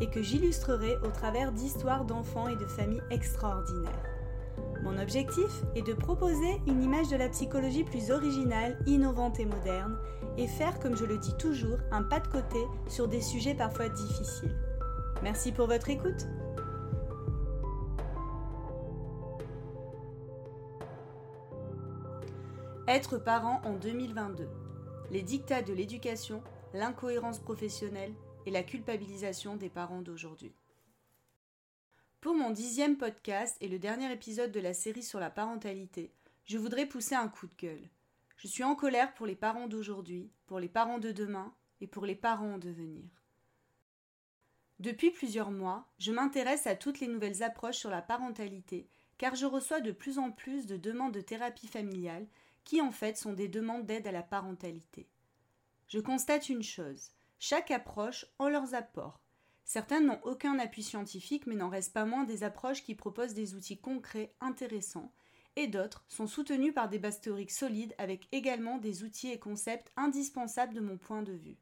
et que j'illustrerai au travers d'histoires d'enfants et de familles extraordinaires. Mon objectif est de proposer une image de la psychologie plus originale, innovante et moderne, et faire, comme je le dis toujours, un pas de côté sur des sujets parfois difficiles. Merci pour votre écoute. Être parent en 2022. Les dictats de l'éducation, l'incohérence professionnelle et la culpabilisation des parents d'aujourd'hui. Pour mon dixième podcast et le dernier épisode de la série sur la parentalité, je voudrais pousser un coup de gueule. Je suis en colère pour les parents d'aujourd'hui, pour les parents de demain et pour les parents en devenir. Depuis plusieurs mois, je m'intéresse à toutes les nouvelles approches sur la parentalité, car je reçois de plus en plus de demandes de thérapie familiale qui en fait sont des demandes d'aide à la parentalité. Je constate une chose, chaque approche a leurs apports. Certaines n'ont aucun appui scientifique mais n'en restent pas moins des approches qui proposent des outils concrets intéressants, et d'autres sont soutenues par des bases théoriques solides avec également des outils et concepts indispensables de mon point de vue.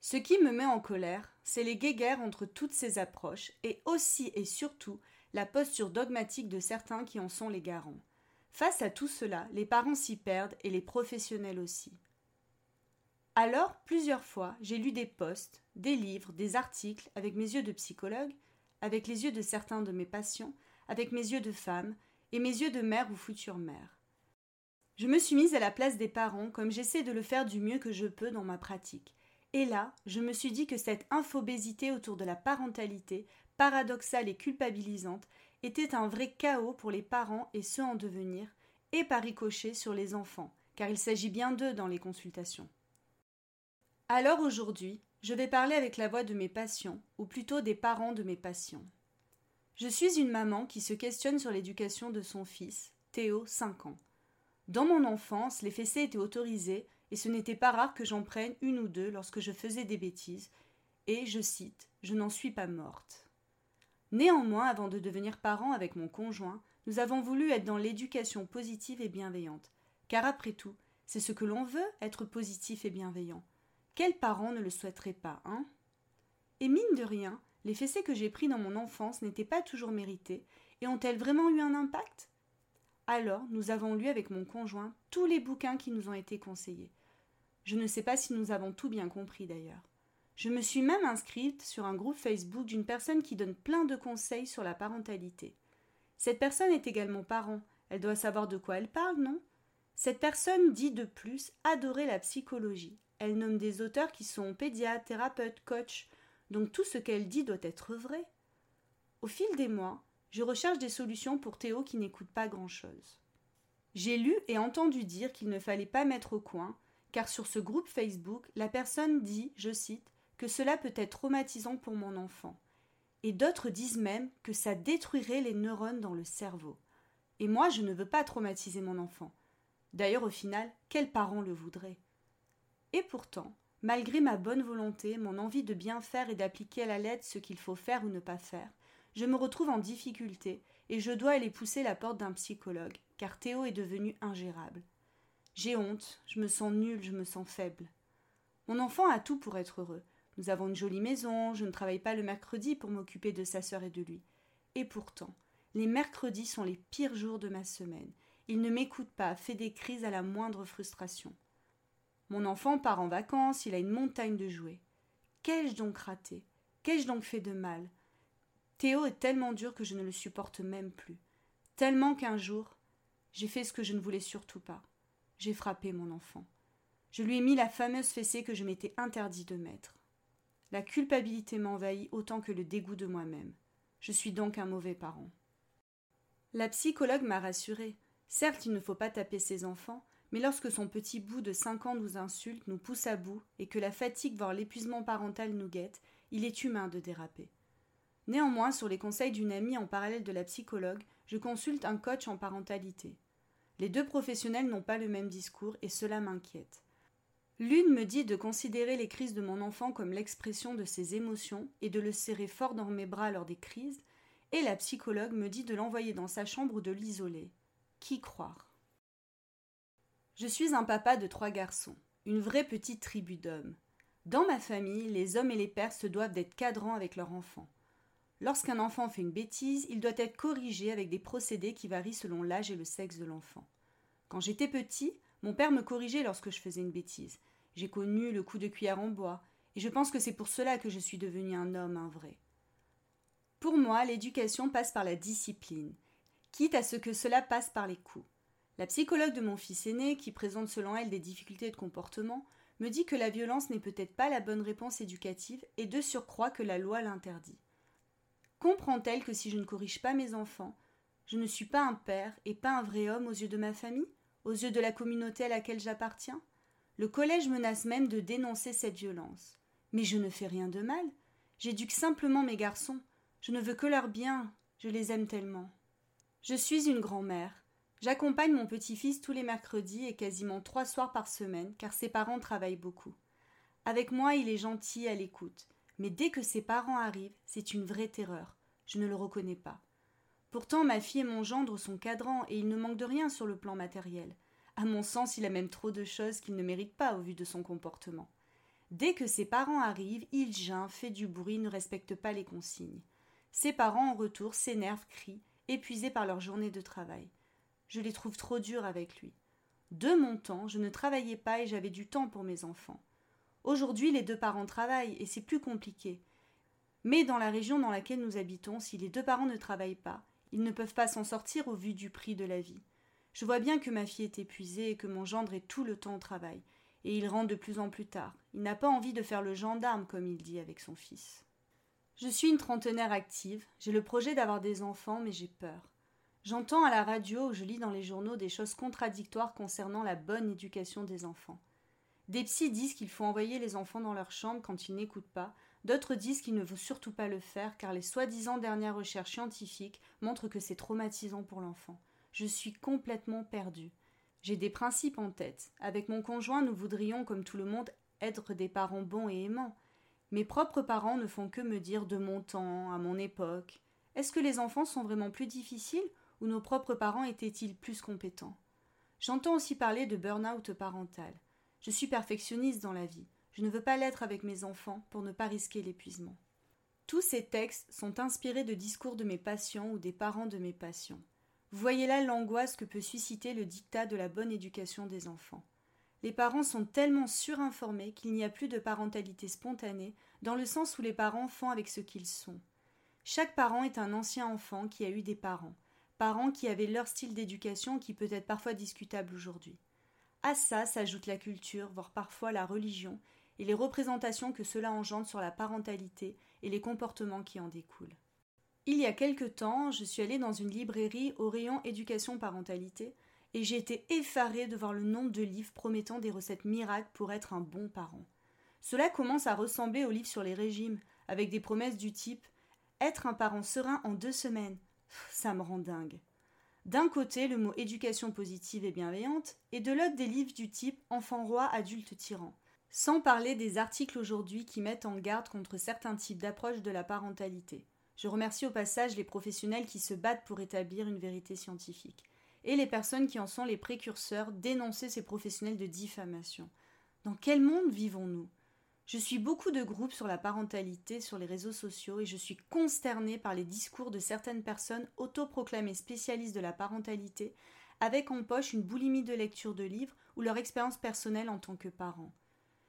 Ce qui me met en colère, c'est les guéguerres entre toutes ces approches et aussi et surtout la posture dogmatique de certains qui en sont les garants. Face à tout cela, les parents s'y perdent et les professionnels aussi. Alors, plusieurs fois, j'ai lu des posts, des livres, des articles avec mes yeux de psychologue, avec les yeux de certains de mes patients, avec mes yeux de femme et mes yeux de mère ou future mère. Je me suis mise à la place des parents comme j'essaie de le faire du mieux que je peux dans ma pratique. Et là, je me suis dit que cette infobésité autour de la parentalité, paradoxale et culpabilisante, était un vrai chaos pour les parents et ceux en devenir, et par ricochet sur les enfants, car il s'agit bien d'eux dans les consultations. Alors aujourd'hui, je vais parler avec la voix de mes patients, ou plutôt des parents de mes patients. Je suis une maman qui se questionne sur l'éducation de son fils, Théo, 5 ans. Dans mon enfance, les fessées étaient autorisées et ce n'était pas rare que j'en prenne une ou deux lorsque je faisais des bêtises, et, je cite, je n'en suis pas morte. Néanmoins, avant de devenir parents avec mon conjoint, nous avons voulu être dans l'éducation positive et bienveillante, car après tout, c'est ce que l'on veut, être positif et bienveillant. Quel parent ne le souhaiterait pas, hein? Et mine de rien, les fessées que j'ai pris dans mon enfance n'étaient pas toujours méritées, et ont-elles vraiment eu un impact? Alors, nous avons lu avec mon conjoint tous les bouquins qui nous ont été conseillés. Je ne sais pas si nous avons tout bien compris d'ailleurs. Je me suis même inscrite sur un groupe Facebook d'une personne qui donne plein de conseils sur la parentalité. Cette personne est également parent. Elle doit savoir de quoi elle parle, non? Cette personne dit de plus adorer la psychologie. Elle nomme des auteurs qui sont pédiatres, thérapeutes, coachs. Donc tout ce qu'elle dit doit être vrai. Au fil des mois, je recherche des solutions pour Théo qui n'écoute pas grand-chose. J'ai lu et entendu dire qu'il ne fallait pas mettre au coin, car sur ce groupe Facebook, la personne dit, je cite, que cela peut être traumatisant pour mon enfant. Et d'autres disent même que ça détruirait les neurones dans le cerveau. Et moi, je ne veux pas traumatiser mon enfant. D'ailleurs, au final, quel parent le voudrait Et pourtant, malgré ma bonne volonté, mon envie de bien faire et d'appliquer à la lettre ce qu'il faut faire ou ne pas faire, je me retrouve en difficulté et je dois aller pousser la porte d'un psychologue, car Théo est devenu ingérable. J'ai honte, je me sens nulle, je me sens faible. Mon enfant a tout pour être heureux. Nous avons une jolie maison, je ne travaille pas le mercredi pour m'occuper de sa sœur et de lui. Et pourtant, les mercredis sont les pires jours de ma semaine. Il ne m'écoute pas, fait des crises à la moindre frustration. Mon enfant part en vacances, il a une montagne de jouets. Qu'ai-je donc raté? Qu'ai-je donc fait de mal? Théo est tellement dur que je ne le supporte même plus. Tellement qu'un jour, j'ai fait ce que je ne voulais surtout pas j'ai frappé mon enfant. Je lui ai mis la fameuse fessée que je m'étais interdit de mettre. La culpabilité m'envahit autant que le dégoût de moi-même. Je suis donc un mauvais parent. La psychologue m'a rassurée. Certes, il ne faut pas taper ses enfants, mais lorsque son petit bout de cinq ans nous insulte, nous pousse à bout, et que la fatigue, voire l'épuisement parental nous guette, il est humain de déraper. Néanmoins, sur les conseils d'une amie en parallèle de la psychologue, je consulte un coach en parentalité. Les deux professionnels n'ont pas le même discours et cela m'inquiète. L'une me dit de considérer les crises de mon enfant comme l'expression de ses émotions et de le serrer fort dans mes bras lors des crises, et la psychologue me dit de l'envoyer dans sa chambre ou de l'isoler. Qui croire? Je suis un papa de trois garçons, une vraie petite tribu d'hommes. Dans ma famille, les hommes et les pères se doivent d'être cadrants avec leurs enfants. Lorsqu'un enfant fait une bêtise, il doit être corrigé avec des procédés qui varient selon l'âge et le sexe de l'enfant. Quand j'étais petit, mon père me corrigeait lorsque je faisais une bêtise. J'ai connu le coup de cuillère en bois, et je pense que c'est pour cela que je suis devenu un homme, un vrai. Pour moi, l'éducation passe par la discipline, quitte à ce que cela passe par les coups. La psychologue de mon fils aîné, qui présente selon elle des difficultés de comportement, me dit que la violence n'est peut-être pas la bonne réponse éducative et de surcroît que la loi l'interdit. Comprend-elle que si je ne corrige pas mes enfants, je ne suis pas un père et pas un vrai homme aux yeux de ma famille, aux yeux de la communauté à laquelle j'appartiens? Le collège menace même de dénoncer cette violence. Mais je ne fais rien de mal. J'éduque simplement mes garçons. Je ne veux que leur bien. Je les aime tellement. Je suis une grand-mère. J'accompagne mon petit-fils tous les mercredis et quasiment trois soirs par semaine, car ses parents travaillent beaucoup. Avec moi, il est gentil à l'écoute, mais dès que ses parents arrivent, c'est une vraie terreur. Je ne le reconnais pas. Pourtant, ma fille et mon gendre sont cadrants et il ne manque de rien sur le plan matériel. À mon sens, il a même trop de choses qu'il ne mérite pas au vu de son comportement. Dès que ses parents arrivent, il geint, fait du bruit, ne respecte pas les consignes. Ses parents, en retour, s'énervent, crient, épuisés par leur journée de travail. Je les trouve trop durs avec lui. De mon temps, je ne travaillais pas et j'avais du temps pour mes enfants. Aujourd'hui, les deux parents travaillent et c'est plus compliqué. Mais dans la région dans laquelle nous habitons, si les deux parents ne travaillent pas, ils ne peuvent pas s'en sortir au vu du prix de la vie. Je vois bien que ma fille est épuisée et que mon gendre est tout le temps au travail, et il rentre de plus en plus tard. Il n'a pas envie de faire le gendarme, comme il dit avec son fils. Je suis une trentenaire active, j'ai le projet d'avoir des enfants, mais j'ai peur. J'entends à la radio ou je lis dans les journaux des choses contradictoires concernant la bonne éducation des enfants. Des psys disent qu'il faut envoyer les enfants dans leur chambre quand ils n'écoutent pas, d'autres disent qu'il ne faut surtout pas le faire car les soi-disant dernières recherches scientifiques montrent que c'est traumatisant pour l'enfant. Je suis complètement perdue. J'ai des principes en tête. Avec mon conjoint, nous voudrions, comme tout le monde, être des parents bons et aimants. Mes propres parents ne font que me dire de mon temps, à mon époque. Est-ce que les enfants sont vraiment plus difficiles ou nos propres parents étaient-ils plus compétents J'entends aussi parler de burn-out parental. Je suis perfectionniste dans la vie. Je ne veux pas l'être avec mes enfants pour ne pas risquer l'épuisement. Tous ces textes sont inspirés de discours de mes patients ou des parents de mes patients. Voyez là l'angoisse que peut susciter le dictat de la bonne éducation des enfants. Les parents sont tellement surinformés qu'il n'y a plus de parentalité spontanée, dans le sens où les parents font avec ce qu'ils sont. Chaque parent est un ancien enfant qui a eu des parents, parents qui avaient leur style d'éducation qui peut être parfois discutable aujourd'hui. À ça s'ajoute la culture, voire parfois la religion, et les représentations que cela engendre sur la parentalité et les comportements qui en découlent. Il y a quelque temps, je suis allée dans une librairie au rayon éducation parentalité et j'ai été effarée de voir le nombre de livres promettant des recettes miracles pour être un bon parent. Cela commence à ressembler aux livres sur les régimes, avec des promesses du type être un parent serein en deux semaines. Ça me rend dingue. D'un côté, le mot éducation positive et bienveillante, et de l'autre, des livres du type enfant roi, adulte tyran. Sans parler des articles aujourd'hui qui mettent en garde contre certains types d'approches de la parentalité. Je remercie au passage les professionnels qui se battent pour établir une vérité scientifique, et les personnes qui en sont les précurseurs dénoncer ces professionnels de diffamation. Dans quel monde vivons-nous? Je suis beaucoup de groupes sur la parentalité sur les réseaux sociaux et je suis consternée par les discours de certaines personnes autoproclamées spécialistes de la parentalité, avec en poche une boulimie de lecture de livres ou leur expérience personnelle en tant que parents.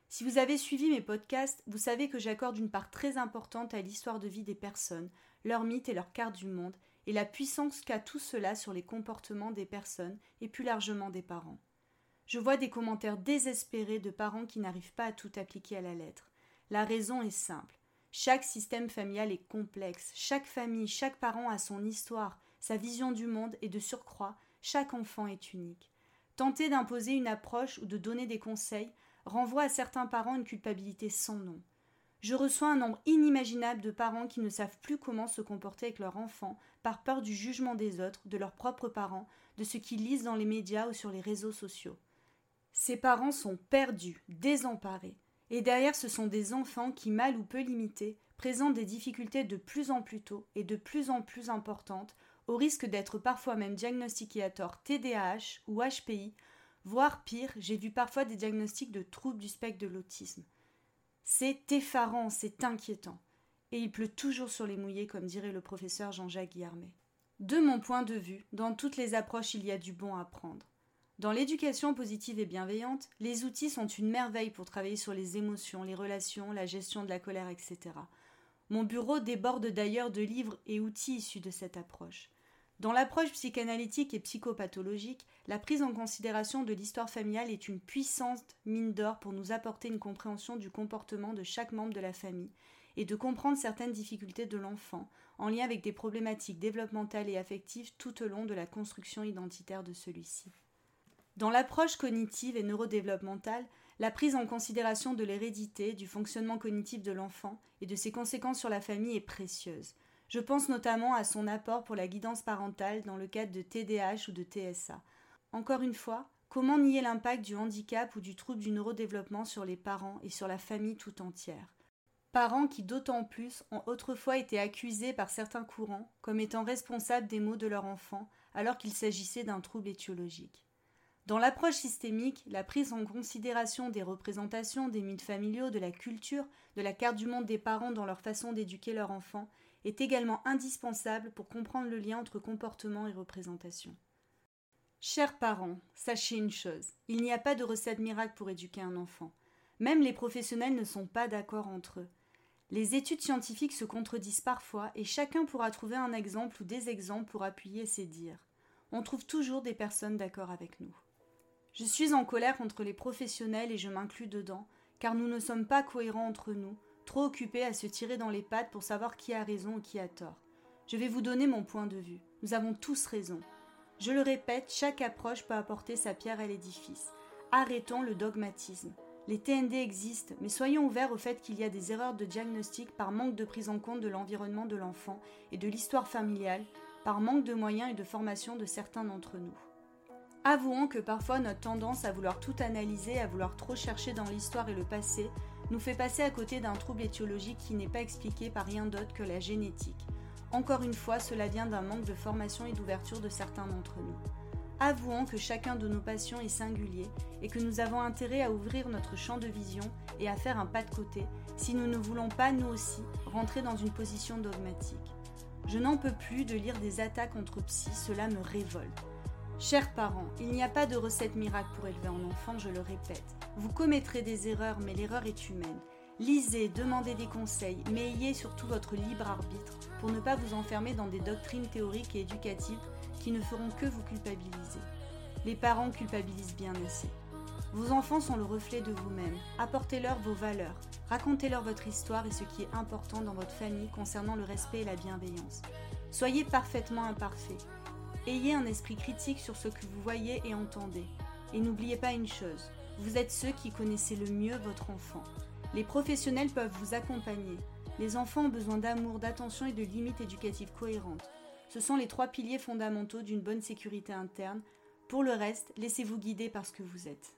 Si vous avez suivi mes podcasts, vous savez que j'accorde une part très importante à l'histoire de vie des personnes, leurs mythes et leurs cartes du monde, et la puissance qu'a tout cela sur les comportements des personnes et plus largement des parents. Je vois des commentaires désespérés de parents qui n'arrivent pas à tout appliquer à la lettre. La raison est simple. Chaque système familial est complexe, chaque famille, chaque parent a son histoire, sa vision du monde et de surcroît, chaque enfant est unique. Tenter d'imposer une approche ou de donner des conseils renvoie à certains parents une culpabilité sans nom. Je reçois un nombre inimaginable de parents qui ne savent plus comment se comporter avec leur enfant par peur du jugement des autres, de leurs propres parents, de ce qu'ils lisent dans les médias ou sur les réseaux sociaux. Ces parents sont perdus, désemparés, et derrière ce sont des enfants qui, mal ou peu limités, présentent des difficultés de plus en plus tôt et de plus en plus importantes, au risque d'être parfois même diagnostiqués à tort TDAH ou HPI, voire pire, j'ai vu parfois des diagnostics de troubles du spectre de l'autisme. C'est effarant, c'est inquiétant. Et il pleut toujours sur les mouillés, comme dirait le professeur Jean-Jacques Guillermet. De mon point de vue, dans toutes les approches, il y a du bon à prendre. Dans l'éducation positive et bienveillante, les outils sont une merveille pour travailler sur les émotions, les relations, la gestion de la colère, etc. Mon bureau déborde d'ailleurs de livres et outils issus de cette approche. Dans l'approche psychanalytique et psychopathologique, la prise en considération de l'histoire familiale est une puissante mine d'or pour nous apporter une compréhension du comportement de chaque membre de la famille et de comprendre certaines difficultés de l'enfant en lien avec des problématiques développementales et affectives tout au long de la construction identitaire de celui-ci. Dans l'approche cognitive et neurodéveloppementale, la prise en considération de l'hérédité, du fonctionnement cognitif de l'enfant et de ses conséquences sur la famille est précieuse. Je pense notamment à son apport pour la guidance parentale dans le cadre de TDAH ou de TSA. Encore une fois, comment nier l'impact du handicap ou du trouble du neurodéveloppement sur les parents et sur la famille tout entière? Parents qui d'autant plus ont autrefois été accusés par certains courants comme étant responsables des maux de leur enfant alors qu'il s'agissait d'un trouble étiologique. Dans l'approche systémique, la prise en considération des représentations des mythes familiaux, de la culture, de la carte du monde des parents dans leur façon d'éduquer leur enfant est également indispensable pour comprendre le lien entre comportement et représentation. Chers parents, sachez une chose, il n'y a pas de recette miracle pour éduquer un enfant. Même les professionnels ne sont pas d'accord entre eux. Les études scientifiques se contredisent parfois et chacun pourra trouver un exemple ou des exemples pour appuyer ses dires. On trouve toujours des personnes d'accord avec nous. Je suis en colère contre les professionnels et je m'inclus dedans, car nous ne sommes pas cohérents entre nous, trop occupés à se tirer dans les pattes pour savoir qui a raison et qui a tort. Je vais vous donner mon point de vue. Nous avons tous raison. Je le répète, chaque approche peut apporter sa pierre à l'édifice. Arrêtons le dogmatisme. Les TND existent, mais soyons ouverts au fait qu'il y a des erreurs de diagnostic par manque de prise en compte de l'environnement de l'enfant et de l'histoire familiale, par manque de moyens et de formation de certains d'entre nous. Avouons que parfois notre tendance à vouloir tout analyser, à vouloir trop chercher dans l'histoire et le passé, nous fait passer à côté d'un trouble étiologique qui n'est pas expliqué par rien d'autre que la génétique. Encore une fois, cela vient d'un manque de formation et d'ouverture de certains d'entre nous. Avouons que chacun de nos passions est singulier et que nous avons intérêt à ouvrir notre champ de vision et à faire un pas de côté si nous ne voulons pas, nous aussi, rentrer dans une position dogmatique. Je n'en peux plus de lire des attaques contre psy, cela me révolte. Chers parents, il n'y a pas de recette miracle pour élever un enfant, je le répète. Vous commettrez des erreurs, mais l'erreur est humaine. Lisez, demandez des conseils, mais ayez surtout votre libre arbitre pour ne pas vous enfermer dans des doctrines théoriques et éducatives qui ne feront que vous culpabiliser. Les parents culpabilisent bien assez. Vos enfants sont le reflet de vous-même. Apportez-leur vos valeurs. Racontez-leur votre histoire et ce qui est important dans votre famille concernant le respect et la bienveillance. Soyez parfaitement imparfait. Ayez un esprit critique sur ce que vous voyez et entendez. Et n'oubliez pas une chose, vous êtes ceux qui connaissez le mieux votre enfant. Les professionnels peuvent vous accompagner. Les enfants ont besoin d'amour, d'attention et de limites éducatives cohérentes. Ce sont les trois piliers fondamentaux d'une bonne sécurité interne. Pour le reste, laissez-vous guider par ce que vous êtes.